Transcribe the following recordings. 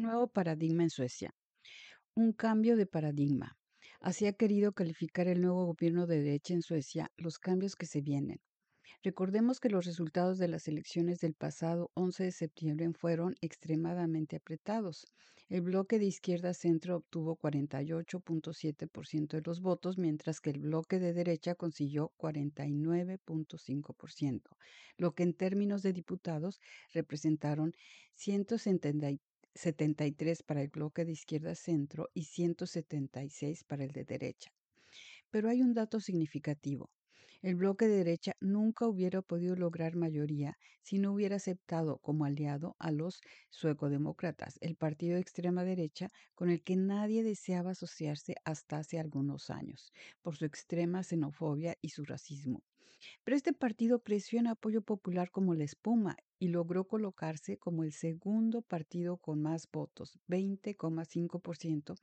Un nuevo paradigma en Suecia. Un cambio de paradigma. Así ha querido calificar el nuevo gobierno de derecha en Suecia los cambios que se vienen. Recordemos que los resultados de las elecciones del pasado 11 de septiembre fueron extremadamente apretados. El bloque de izquierda centro obtuvo 48.7% de los votos, mientras que el bloque de derecha consiguió 49.5%, lo que en términos de diputados representaron 173 para el bloque de izquierda centro y 176 para el de derecha. Pero hay un dato significativo. El bloque de derecha nunca hubiera podido lograr mayoría si no hubiera aceptado como aliado a los suecodemócratas, el partido de extrema derecha con el que nadie deseaba asociarse hasta hace algunos años, por su extrema xenofobia y su racismo. Pero este partido creció en apoyo popular como la espuma y logró colocarse como el segundo partido con más votos, 20,5%,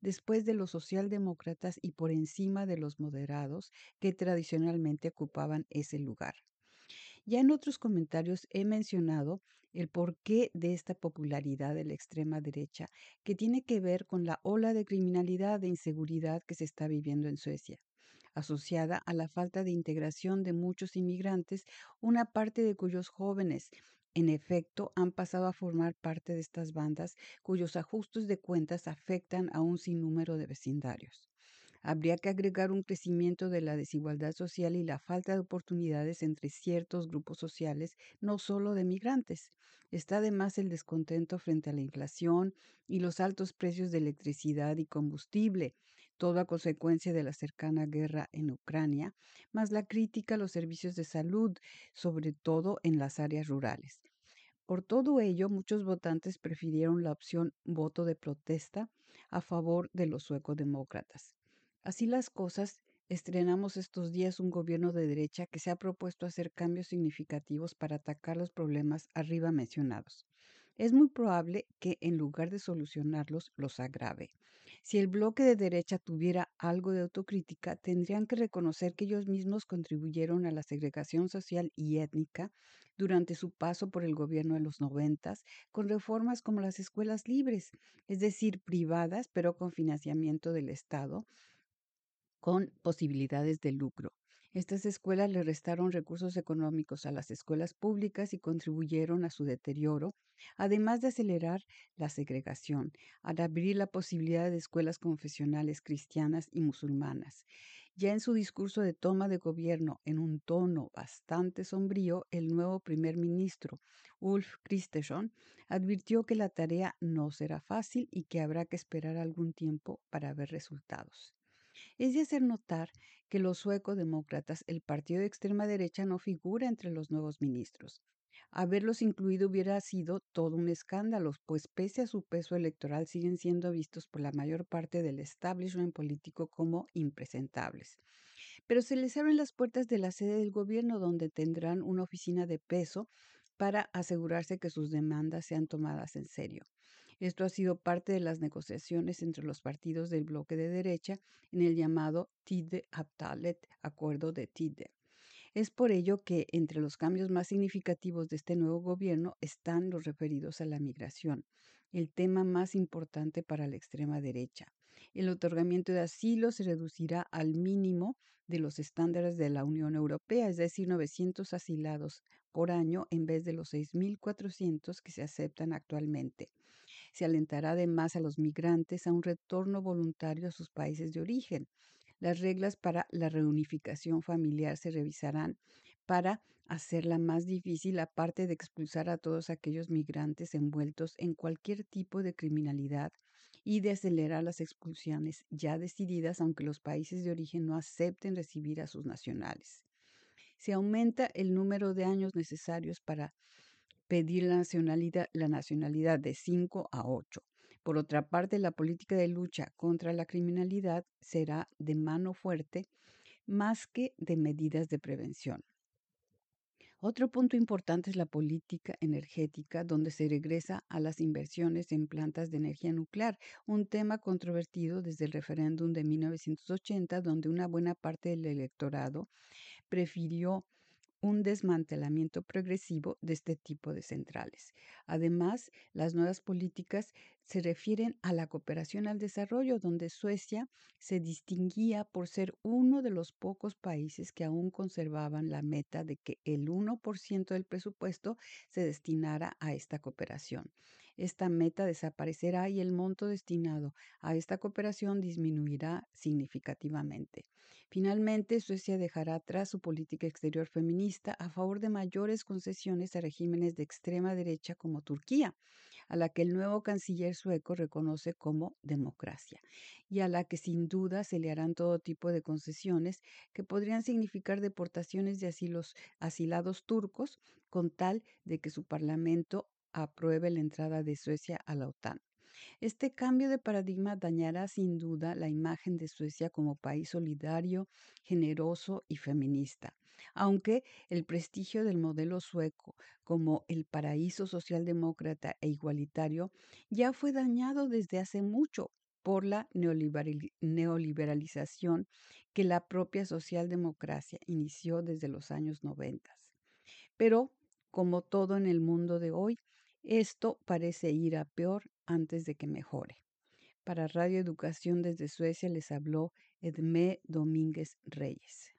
después de los socialdemócratas y por encima de los moderados que tradicionalmente ocupaban ese lugar. Ya en otros comentarios he mencionado el porqué de esta popularidad de la extrema derecha, que tiene que ver con la ola de criminalidad e inseguridad que se está viviendo en Suecia asociada a la falta de integración de muchos inmigrantes, una parte de cuyos jóvenes en efecto, han pasado a formar parte de estas bandas cuyos ajustes de cuentas afectan a un sinnúmero de vecindarios. Habría que agregar un crecimiento de la desigualdad social y la falta de oportunidades entre ciertos grupos sociales, no solo de migrantes. Está además el descontento frente a la inflación y los altos precios de electricidad y combustible, toda consecuencia de la cercana guerra en Ucrania, más la crítica a los servicios de salud, sobre todo en las áreas rurales. Por todo ello, muchos votantes prefirieron la opción voto de protesta a favor de los suecodemócratas. Así las cosas, estrenamos estos días un gobierno de derecha que se ha propuesto hacer cambios significativos para atacar los problemas arriba mencionados es muy probable que en lugar de solucionarlos, los agrave. Si el bloque de derecha tuviera algo de autocrítica, tendrían que reconocer que ellos mismos contribuyeron a la segregación social y étnica durante su paso por el gobierno de los noventas, con reformas como las escuelas libres, es decir, privadas, pero con financiamiento del Estado, con posibilidades de lucro. Estas escuelas le restaron recursos económicos a las escuelas públicas y contribuyeron a su deterioro, además de acelerar la segregación, al abrir la posibilidad de escuelas confesionales cristianas y musulmanas. Ya en su discurso de toma de gobierno, en un tono bastante sombrío, el nuevo primer ministro, Ulf Kristersson, advirtió que la tarea no será fácil y que habrá que esperar algún tiempo para ver resultados. Es de hacer notar que los suecodemócratas, el partido de extrema derecha, no figura entre los nuevos ministros. Haberlos incluido hubiera sido todo un escándalo, pues pese a su peso electoral siguen siendo vistos por la mayor parte del establishment político como impresentables. Pero se les abren las puertas de la sede del gobierno donde tendrán una oficina de peso para asegurarse que sus demandas sean tomadas en serio. Esto ha sido parte de las negociaciones entre los partidos del bloque de derecha en el llamado Tide Abtalet, acuerdo de Tide. Es por ello que entre los cambios más significativos de este nuevo gobierno están los referidos a la migración, el tema más importante para la extrema derecha. El otorgamiento de asilo se reducirá al mínimo de los estándares de la Unión Europea, es decir, 900 asilados por año en vez de los 6.400 que se aceptan actualmente. Se alentará además a los migrantes a un retorno voluntario a sus países de origen. Las reglas para la reunificación familiar se revisarán para hacerla más difícil, aparte de expulsar a todos aquellos migrantes envueltos en cualquier tipo de criminalidad y de acelerar las expulsiones ya decididas, aunque los países de origen no acepten recibir a sus nacionales. Se aumenta el número de años necesarios para pedir la nacionalidad, de 5 a 8. Por otra parte, la política de lucha contra la criminalidad será de mano fuerte más que de medidas de prevención. Otro punto importante es la política energética, donde se regresa a las inversiones en plantas de energía nuclear, un tema controvertido desde el referéndum de 1980, donde una buena parte del electorado prefirió un desmantelamiento progresivo de este tipo de centrales. Además, las nuevas políticas se refieren a la cooperación al desarrollo, donde Suecia se distinguía por ser uno de los pocos países que aún conservaban la meta de que el 1% del presupuesto se destinara a esta cooperación. Esta meta desaparecerá y el monto destinado a esta cooperación disminuirá significativamente. Finalmente, Suecia dejará atrás su política exterior feminista a favor de mayores concesiones a regímenes de extrema derecha como Turquía, a la que el nuevo canciller sueco reconoce como democracia y a la que sin duda se le harán todo tipo de concesiones que podrían significar deportaciones de asilos, asilados turcos con tal de que su parlamento apruebe la entrada de Suecia a la OTAN. Este cambio de paradigma dañará sin duda la imagen de Suecia como país solidario, generoso y feminista, aunque el prestigio del modelo sueco como el paraíso socialdemócrata e igualitario ya fue dañado desde hace mucho por la neoliberalización que la propia socialdemocracia inició desde los años 90. Pero, como todo en el mundo de hoy, esto parece ir a peor antes de que mejore. Para Radio Educación desde Suecia les habló Edmé Domínguez Reyes.